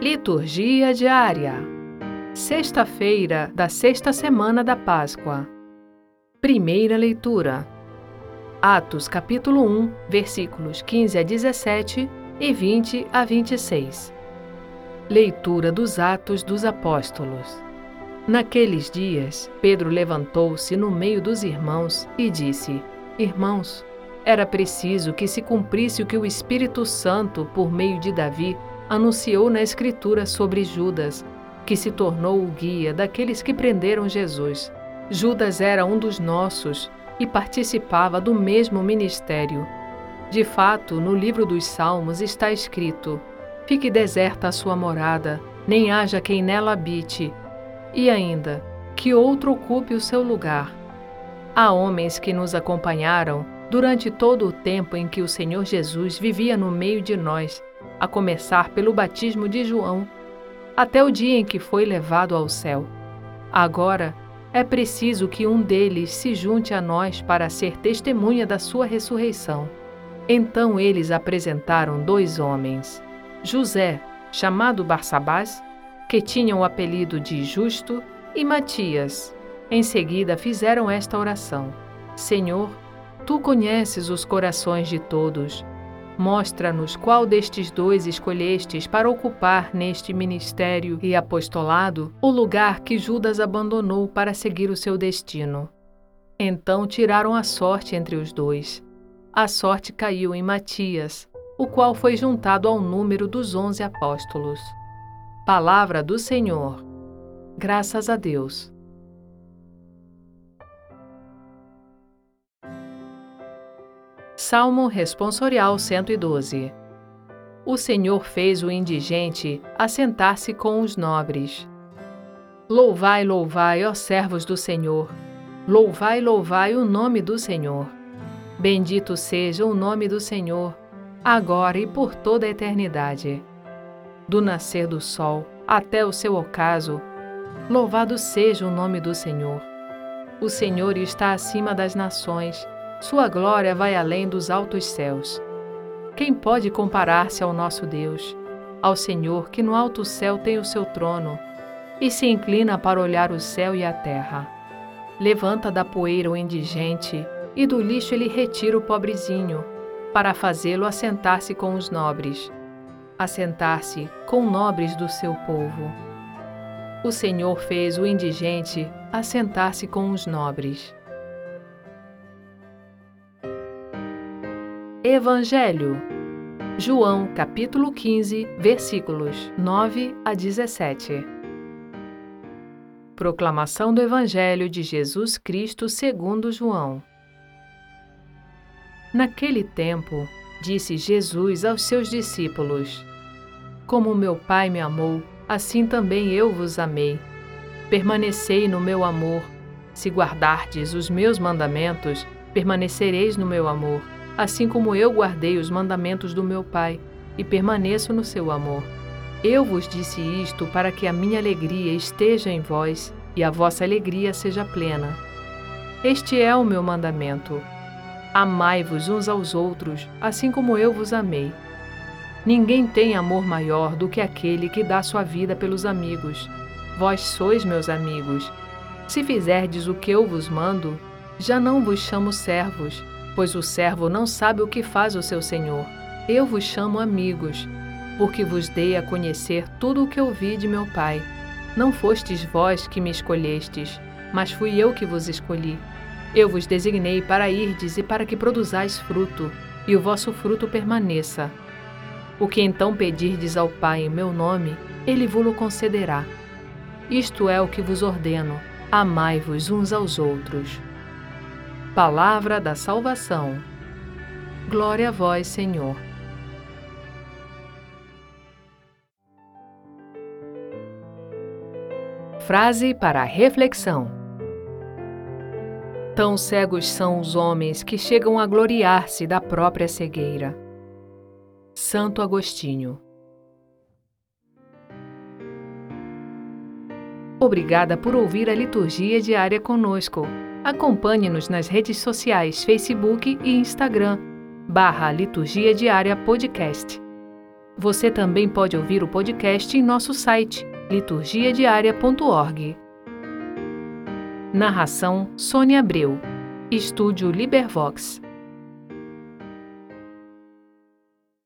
Liturgia diária. Sexta-feira da sexta semana da Páscoa. Primeira leitura. Atos capítulo 1, versículos 15 a 17 e 20 a 26. Leitura dos Atos dos Apóstolos. Naqueles dias, Pedro levantou-se no meio dos irmãos e disse: Irmãos, era preciso que se cumprisse o que o Espírito Santo, por meio de Davi, anunciou na Escritura sobre Judas, que se tornou o guia daqueles que prenderam Jesus. Judas era um dos nossos e participava do mesmo ministério. De fato, no livro dos Salmos está escrito: Fique deserta a sua morada, nem haja quem nela habite. E ainda, que outro ocupe o seu lugar. Há homens que nos acompanharam durante todo o tempo em que o Senhor Jesus vivia no meio de nós a começar pelo batismo de João, até o dia em que foi levado ao céu. Agora, é preciso que um deles se junte a nós para ser testemunha da sua ressurreição. Então eles apresentaram dois homens: José, chamado Barsabás, que tinha o apelido de Justo, e Matias. Em seguida fizeram esta oração: Senhor, tu conheces os corações de todos Mostra-nos qual destes dois escolhestes para ocupar neste ministério e apostolado o lugar que Judas abandonou para seguir o seu destino. Então tiraram a sorte entre os dois. A sorte caiu em Matias, o qual foi juntado ao número dos onze apóstolos. Palavra do Senhor. Graças a Deus. Salmo Responsorial 112 O Senhor fez o indigente assentar-se com os nobres. Louvai, louvai, ó servos do Senhor. Louvai, louvai o nome do Senhor. Bendito seja o nome do Senhor, agora e por toda a eternidade. Do nascer do sol até o seu ocaso, louvado seja o nome do Senhor. O Senhor está acima das nações sua glória vai além dos altos céus. Quem pode comparar-se ao nosso Deus, ao Senhor que no alto céu tem o seu trono e se inclina para olhar o céu e a terra? Levanta da poeira o indigente e do lixo ele retira o pobrezinho, para fazê-lo assentar-se com os nobres, assentar-se com nobres do seu povo. O Senhor fez o indigente assentar-se com os nobres. Evangelho. João, capítulo 15, versículos 9 a 17. Proclamação do Evangelho de Jesus Cristo segundo João. Naquele tempo, disse Jesus aos seus discípulos: Como meu Pai me amou, assim também eu vos amei. Permanecei no meu amor. Se guardardes os meus mandamentos, permanecereis no meu amor assim como eu guardei os mandamentos do meu Pai e permaneço no seu amor. Eu vos disse isto para que a minha alegria esteja em vós e a vossa alegria seja plena. Este é o meu mandamento. Amai-vos uns aos outros, assim como eu vos amei. Ninguém tem amor maior do que aquele que dá sua vida pelos amigos. Vós sois meus amigos. Se fizerdes o que eu vos mando, já não vos chamo servos, pois o servo não sabe o que faz o seu senhor. Eu vos chamo amigos, porque vos dei a conhecer tudo o que ouvi de meu Pai. Não fostes vós que me escolhestes, mas fui eu que vos escolhi. Eu vos designei para irdes e para que produzais fruto, e o vosso fruto permaneça. O que então pedirdes ao Pai em meu nome, ele vos concederá. Isto é o que vos ordeno: amai-vos uns aos outros. Palavra da salvação. Glória a vós, Senhor. Frase para reflexão: Tão cegos são os homens que chegam a gloriar-se da própria cegueira. Santo Agostinho. Obrigada por ouvir a liturgia diária conosco. Acompanhe-nos nas redes sociais Facebook e Instagram, barra Liturgia Diária Podcast. Você também pode ouvir o podcast em nosso site, liturgiadiaria.org. Narração Sônia Abreu. Estúdio Libervox.